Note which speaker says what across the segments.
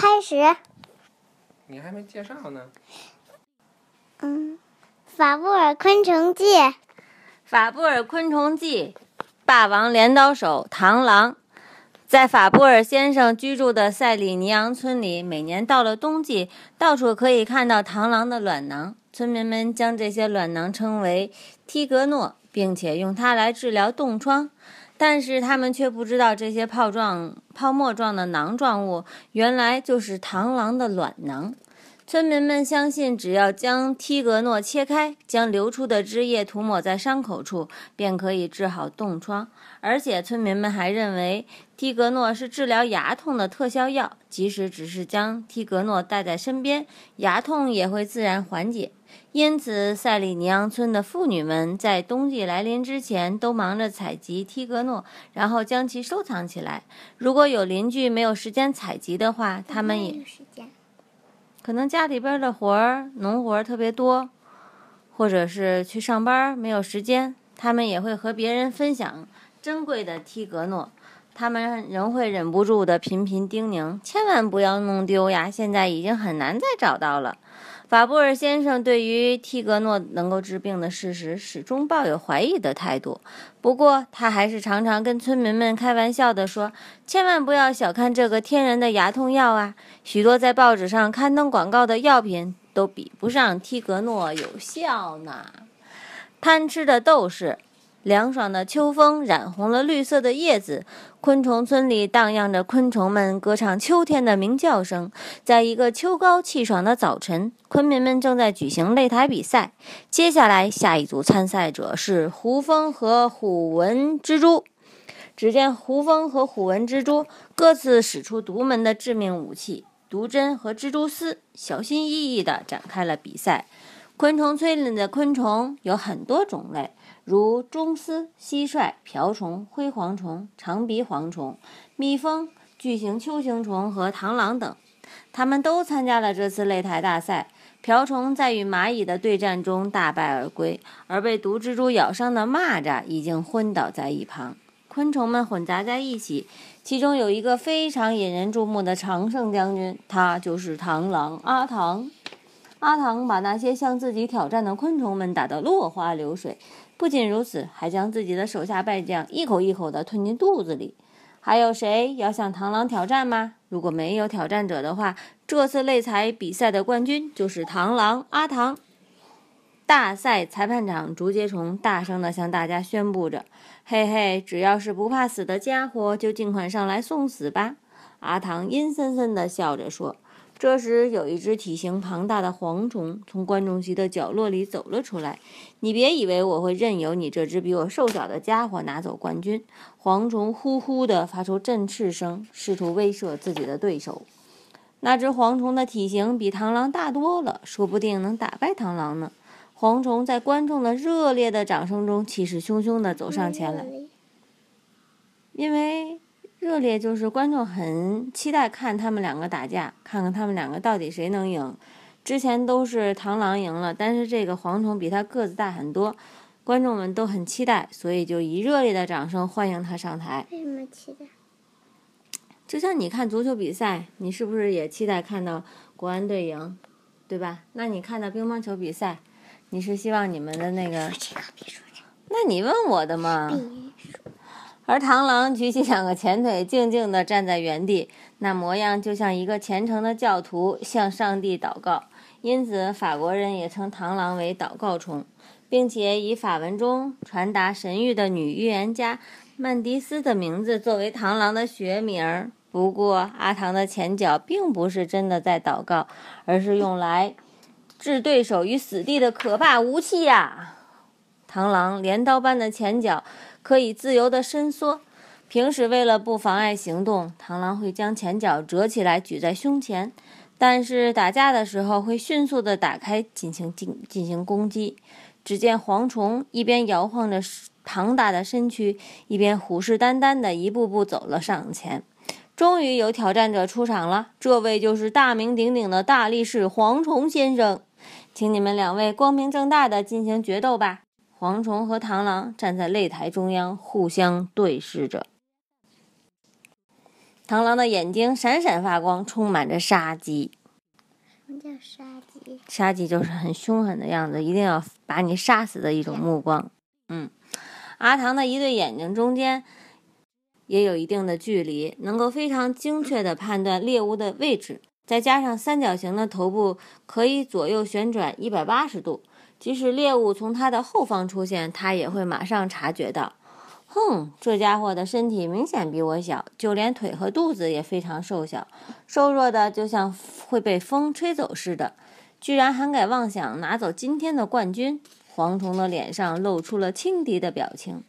Speaker 1: 开始。
Speaker 2: 你还没介绍呢。
Speaker 1: 嗯，《法布尔昆虫记》。
Speaker 3: 《法布尔昆虫记》，霸王镰刀手螳螂，在法布尔先生居住的塞里尼昂村里，每年到了冬季，到处可以看到螳螂的卵囊。村民们将这些卵囊称为梯格诺，并且用它来治疗冻疮。但是他们却不知道，这些泡状、泡沫状的囊状物原来就是螳螂的卵囊。村民们相信，只要将梯格诺切开，将流出的汁液涂抹在伤口处，便可以治好冻疮。而且，村民们还认为梯格诺是治疗牙痛的特效药，即使只是将梯格诺带在身边，牙痛也会自然缓解。因此，塞里尼昂村的妇女们在冬季来临之前都忙着采集梯格诺，然后将其收藏起来。如果有邻居没有时间采集的话，他们也可能家里边的活儿、农活儿特别多，或者是去上班没有时间，他们也会和别人分享珍贵的梯格诺。他们仍会忍不住的频频叮咛：“千万不要弄丢呀！现在已经很难再找到了。”法布尔先生对于替格诺能够治病的事实始终抱有怀疑的态度。不过，他还是常常跟村民们开玩笑地说：“千万不要小看这个天然的牙痛药啊！许多在报纸上刊登广告的药品都比不上替格诺有效呢。”贪吃的斗士。凉爽的秋风染红了绿色的叶子，昆虫村里荡漾着昆虫们歌唱秋天的鸣叫声。在一个秋高气爽的早晨，昆民们正在举行擂台比赛。接下来，下一组参赛者是胡蜂和虎纹蜘蛛。只见胡蜂和虎纹蜘蛛各自使出独门的致命武器——毒针和蜘蛛丝，小心翼翼地展开了比赛。昆虫村里的昆虫有很多种类。如中丝、蟋蟀、瓢虫、灰蝗虫、长鼻蝗虫、蜜蜂、巨型球形虫和螳螂等，他们都参加了这次擂台大赛。瓢虫在与蚂蚁的对战中大败而归，而被毒蜘蛛咬伤的蚂蚱已经昏倒在一旁。昆虫们混杂在一起，其中有一个非常引人注目的常胜将军，他就是螳螂阿唐。阿唐把那些向自己挑战的昆虫们打得落花流水。不仅如此，还将自己的手下败将一口一口地吞进肚子里。还有谁要向螳螂挑战吗？如果没有挑战者的话，这次擂台比赛的冠军就是螳螂阿唐。大赛裁判长竹节虫大声地向大家宣布着：“嘿嘿，只要是不怕死的家伙，就尽管上来送死吧！”阿唐阴森森的笑着说。这时，有一只体型庞大的蝗虫从观众席的角落里走了出来。你别以为我会任由你这只比我瘦小的家伙拿走冠军！蝗虫呼呼地发出振翅声，试图威慑自己的对手。那只蝗虫的体型比螳螂大多了，说不定能打败螳螂呢。蝗虫在观众的热烈的掌声中，气势汹汹地走上前来，因为。热烈就是观众很期待看他们两个打架，看看他们两个到底谁能赢。之前都是螳螂赢了，但是这个蝗虫比他个子大很多，观众们都很期待，所以就以热烈的掌声欢迎他上台。
Speaker 1: 为什么期待？
Speaker 3: 就像你看足球比赛，你是不是也期待看到国安队赢，对吧？那你看到乒乓球比赛，你是希望你们的那个？那你问我的嘛？而螳螂举起两个前腿，静静地站在原地，那模样就像一个虔诚的教徒向上帝祷告。因此，法国人也称螳螂为祷告虫，并且以法文中传达神谕的女预言家曼迪斯的名字作为螳螂的学名。不过，阿唐的前脚并不是真的在祷告，而是用来置对手于死地的可怕武器呀！螳螂镰刀般的前脚。可以自由地伸缩。平时为了不妨碍行动，螳螂会将前脚折起来举在胸前，但是打架的时候会迅速地打开进行进进行攻击。只见蝗虫一边摇晃着庞大的身躯，一边虎视眈眈地一步步走了上前。终于有挑战者出场了，这位就是大名鼎鼎的大力士蝗虫先生，请你们两位光明正大地进行决斗吧。蝗虫和螳螂站在擂台中央，互相对视着。螳螂的眼睛闪闪发光，充满着杀机。
Speaker 1: 什么叫杀机？
Speaker 3: 杀机就是很凶狠的样子，一定要把你杀死的一种目光。嗯，阿唐的一对眼睛中间也有一定的距离，能够非常精确地判断猎物的位置。再加上三角形的头部可以左右旋转一百八十度，即使猎物从他的后方出现，他也会马上察觉到。哼，这家伙的身体明显比我小，就连腿和肚子也非常瘦小，瘦弱的就像会被风吹走似的。居然还敢妄想拿走今天的冠军！蝗虫的脸上露出了轻敌的表情，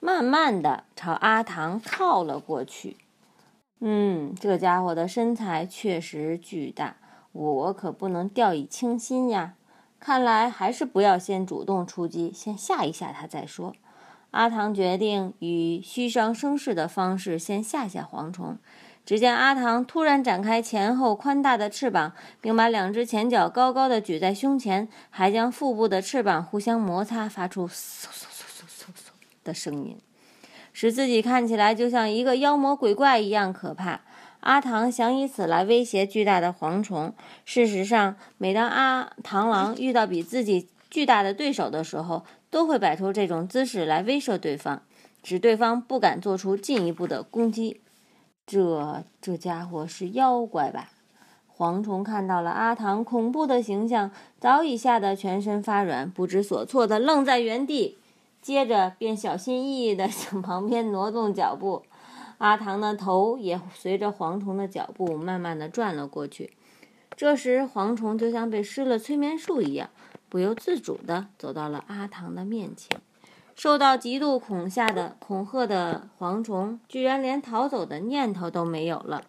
Speaker 3: 慢慢的朝阿唐靠了过去。嗯，这家伙的身材确实巨大，我可不能掉以轻心呀。看来还是不要先主动出击，先吓一吓他再说。阿唐决定以虚张声势的方式先吓吓蝗虫。只见阿唐突然展开前后宽大的翅膀，并把两只前脚高高的举在胸前，还将腹部的翅膀互相摩擦，发出嗖嗖嗖嗖嗖嗖的声音。使自己看起来就像一个妖魔鬼怪一样可怕。阿唐想以此来威胁巨大的蝗虫。事实上，每当阿螳螂遇到比自己巨大的对手的时候，都会摆出这种姿势来威慑对方，使对方不敢做出进一步的攻击。这这家伙是妖怪吧？蝗虫看到了阿唐恐怖的形象，早已吓得全身发软，不知所措的愣在原地。接着便小心翼翼地向 旁边挪动脚步，阿唐的头也随着蝗虫的脚步慢慢地转了过去。这时，蝗虫就像被施了催眠术一样，不由自主地走到了阿唐的面前。受到极度恐吓的恐吓的蝗虫，居然连逃走的念头都没有了。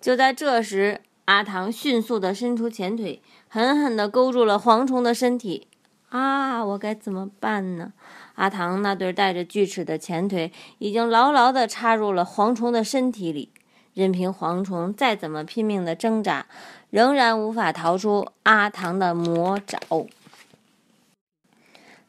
Speaker 3: 就在这时，阿唐迅速地伸出前腿，狠狠地勾住了蝗虫的身体。啊！我该怎么办呢？阿唐那对带着锯齿的前腿已经牢牢地插入了蝗虫的身体里，任凭蝗虫再怎么拼命地挣扎，仍然无法逃出阿唐的魔爪。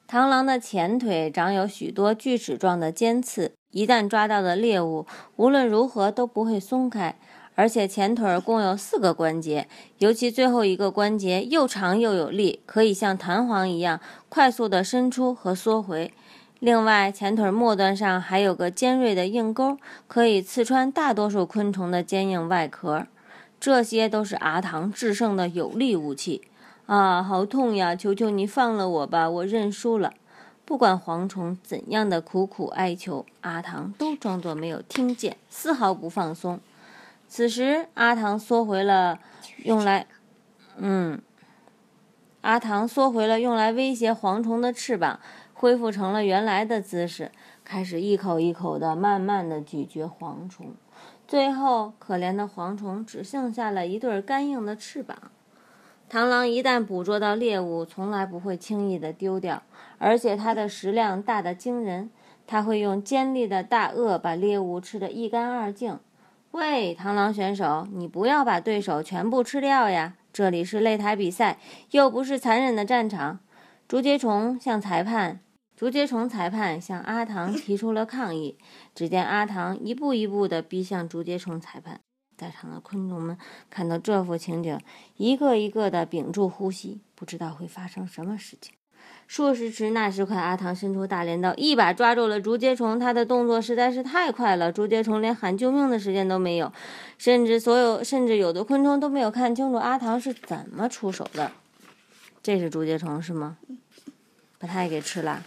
Speaker 3: 螳螂的前腿长有许多锯齿状的尖刺，一旦抓到的猎物，无论如何都不会松开。而且前腿共有四个关节，尤其最后一个关节又长又有力，可以像弹簧一样快速地伸出和缩回。另外，前腿末端上还有个尖锐的硬钩，可以刺穿大多数昆虫的坚硬外壳。这些都是阿唐制胜的有力武器。啊，好痛呀！求求你放了我吧，我认输了。不管蝗虫怎样的苦苦哀求，阿唐都装作没有听见，丝毫不放松。此时，阿唐缩回了用来，嗯，阿唐缩回了用来威胁蝗虫的翅膀，恢复成了原来的姿势，开始一口一口的慢慢的咀嚼蝗虫。最后，可怜的蝗虫只剩下了一对干硬的翅膀。螳螂一旦捕捉到猎物，从来不会轻易的丢掉，而且它的食量大得惊人，它会用尖利的大颚把猎物吃得一干二净。喂，螳螂选手，你不要把对手全部吃掉呀！这里是擂台比赛，又不是残忍的战场。竹节虫向裁判，竹节虫裁判向阿唐提出了抗议。只见阿唐一步一步地逼向竹节虫裁判。在场的昆虫们看到这幅情景，一个一个地屏住呼吸，不知道会发生什么事情。说时迟，那时快，阿唐伸出大镰刀，一把抓住了竹节虫。他的动作实在是太快了，竹节虫连喊救命的时间都没有，甚至所有，甚至有的昆虫都没有看清楚阿唐是怎么出手的。这是竹节虫是吗？把它也给吃了。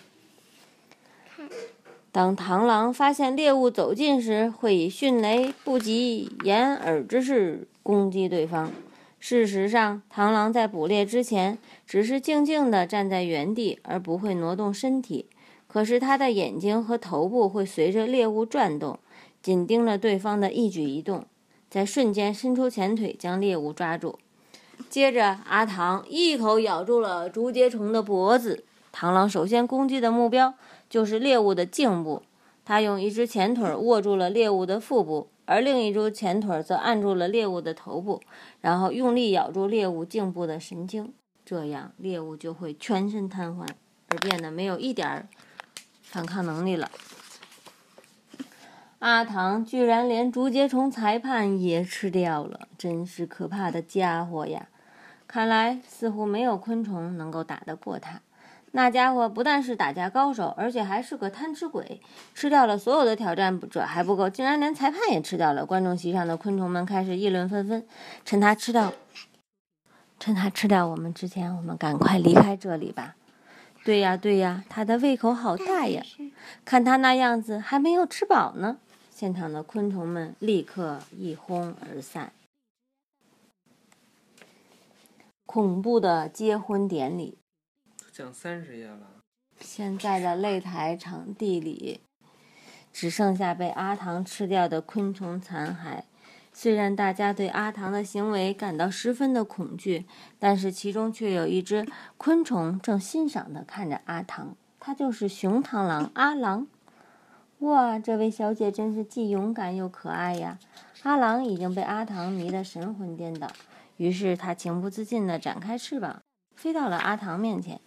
Speaker 3: 当螳螂发现猎物走近时，会以迅雷不及掩耳之势攻击对方。事实上，螳螂在捕猎之前只是静静地站在原地，而不会挪动身体。可是它的眼睛和头部会随着猎物转动，紧盯着对方的一举一动，在瞬间伸出前腿将猎物抓住。接着，阿唐一口咬住了竹节虫的脖子。螳螂首先攻击的目标就是猎物的颈部，它用一只前腿握住了猎物的腹部。而另一只前腿则按住了猎物的头部，然后用力咬住猎物颈部的神经，这样猎物就会全身瘫痪，而变得没有一点儿反抗能力了。阿唐居然连竹节虫裁判也吃掉了，真是可怕的家伙呀！看来似乎没有昆虫能够打得过他。那家伙不但是打架高手，而且还是个贪吃鬼，吃掉了所有的挑战者还不够，竟然连裁判也吃掉了。观众席上的昆虫们开始议论纷纷。趁他吃掉，趁他吃掉我们之前，我们赶快离开这里吧。对呀，对呀，他的胃口好大呀！看他那样子，还没有吃饱呢。现场的昆虫们立刻一哄而散。恐怖的结婚典礼，
Speaker 2: 讲三十页了。
Speaker 3: 现在的擂台场地里，只剩下被阿唐吃掉的昆虫残骸。虽然大家对阿唐的行为感到十分的恐惧，但是其中却有一只昆虫正欣赏地看着阿唐。它就是熊螳螂阿郎。哇，这位小姐真是既勇敢又可爱呀！阿郎已经被阿唐迷得神魂颠倒，于是他情不自禁地展开翅膀，飞到了阿唐面前。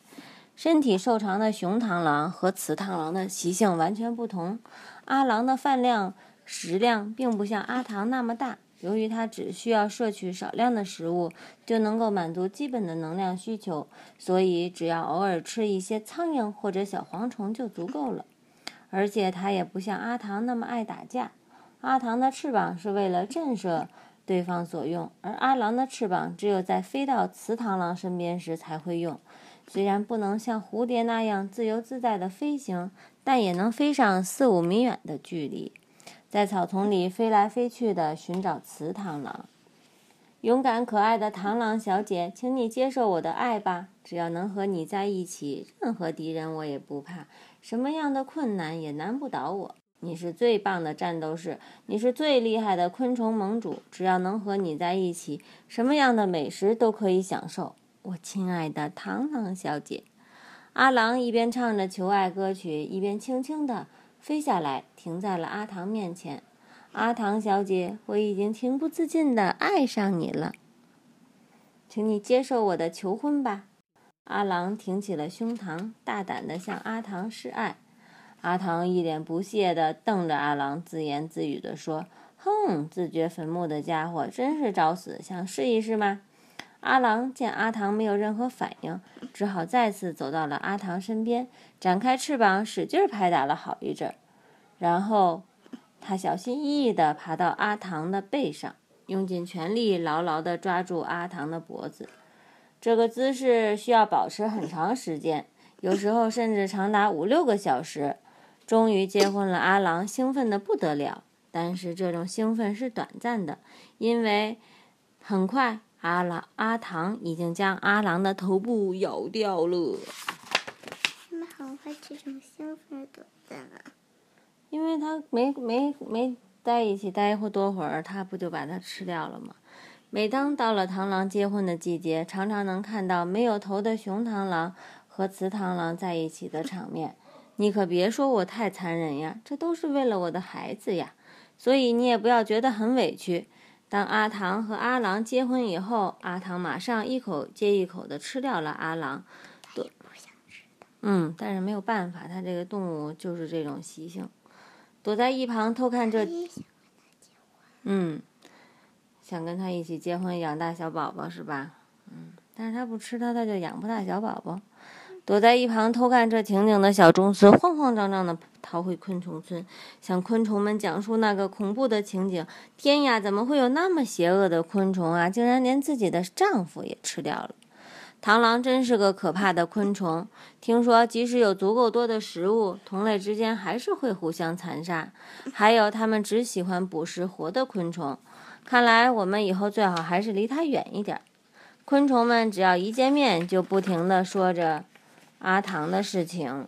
Speaker 3: 身体瘦长的雄螳螂和雌螳螂的习性完全不同。阿郎的饭量、食量并不像阿唐那么大，由于它只需要摄取少量的食物就能够满足基本的能量需求，所以只要偶尔吃一些苍蝇或者小蝗虫就足够了。而且它也不像阿唐那么爱打架。阿唐的翅膀是为了震慑对方所用，而阿郎的翅膀只有在飞到雌螳螂身边时才会用。虽然不能像蝴蝶那样自由自在地飞行，但也能飞上四五米远的距离，在草丛里飞来飞去地寻找雌螳螂。勇敢可爱的螳螂小姐，请你接受我的爱吧！只要能和你在一起，任何敌人我也不怕。什么样的困难也难不倒我。你是最棒的战斗士，你是最厉害的昆虫盟主。只要能和你在一起，什么样的美食都可以享受。我亲爱的螳螂小姐，阿郎一边唱着求爱歌曲，一边轻轻地飞下来，停在了阿唐面前。阿唐小姐，我已经情不自禁地爱上你了，请你接受我的求婚吧。阿郎挺起了胸膛，大胆地向阿唐示爱。阿唐一脸不屑地瞪着阿郎，自言自语地说：“哼，自掘坟墓的家伙，真是找死！想试一试吗？”阿郎见阿唐没有任何反应，只好再次走到了阿唐身边，展开翅膀，使劲拍打了好一阵。然后，他小心翼翼地爬到阿唐的背上，用尽全力牢牢地抓住阿唐的脖子。这个姿势需要保持很长时间，有时候甚至长达五六个小时。终于结婚了，阿郎兴奋得不得了。但是这种兴奋是短暂的，因为很快阿郎阿唐已经将阿郎的头部咬掉了。
Speaker 1: 怎么很快这种兴奋短暂了？
Speaker 3: 因为他没没没在一起待会多会儿，他不就把它吃掉了吗？每当到了螳螂结婚的季节，常常能看到没有头的雄螳螂和雌螳螂在一起的场面。你可别说我太残忍呀，这都是为了我的孩子呀，所以你也不要觉得很委屈。当阿唐和阿郎结婚以后，阿唐马上一口接一口地吃掉了阿郎。
Speaker 1: 不想吃
Speaker 3: 嗯，但是没有办法，它这个动物就是这种习性。躲在一旁偷看这，嗯。想跟他一起结婚，养大小宝宝是吧？嗯，但是他不吃他，他就养不大小宝宝。躲在一旁偷看这情景的小钟馗，慌慌张张地逃回昆虫村，向昆虫们讲述那个恐怖的情景。天呀，怎么会有那么邪恶的昆虫啊？竟然连自己的丈夫也吃掉了！螳螂真是个可怕的昆虫。听说，即使有足够多的食物，同类之间还是会互相残杀。还有，它们只喜欢捕食活的昆虫。看来我们以后最好还是离它远一点。昆虫们只要一见面，就不停地说着阿唐的事情。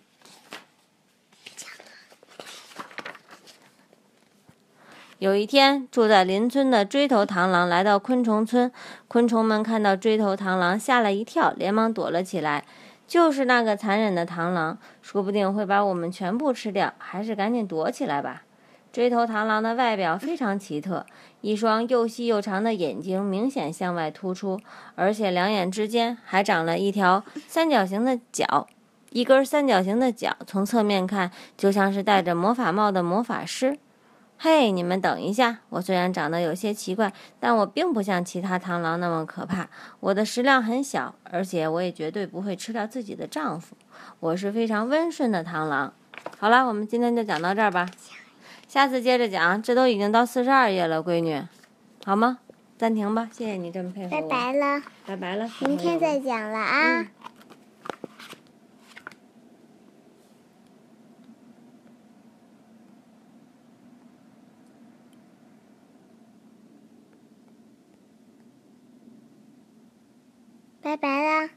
Speaker 3: 有一天，住在邻村的锥头螳螂来到昆虫村，昆虫们看到锥头螳螂，吓了一跳，连忙躲了起来。就是那个残忍的螳螂，说不定会把我们全部吃掉，还是赶紧躲起来吧。锥头螳螂的外表非常奇特，一双又细又长的眼睛明显向外突出，而且两眼之间还长了一条三角形的角，一根三角形的角从侧面看就像是戴着魔法帽的魔法师。嘿，你们等一下！我虽然长得有些奇怪，但我并不像其他螳螂那么可怕。我的食量很小，而且我也绝对不会吃掉自己的丈夫。我是非常温顺的螳螂。好了，我们今天就讲到这儿吧，下次接着讲。这都已经到四十二页了，闺女，好吗？暂停吧，谢谢你这么配合
Speaker 1: 拜
Speaker 3: 我。
Speaker 1: 拜了，
Speaker 3: 拜拜了，
Speaker 1: 明天再讲了啊。
Speaker 3: 嗯
Speaker 1: 拜拜啦。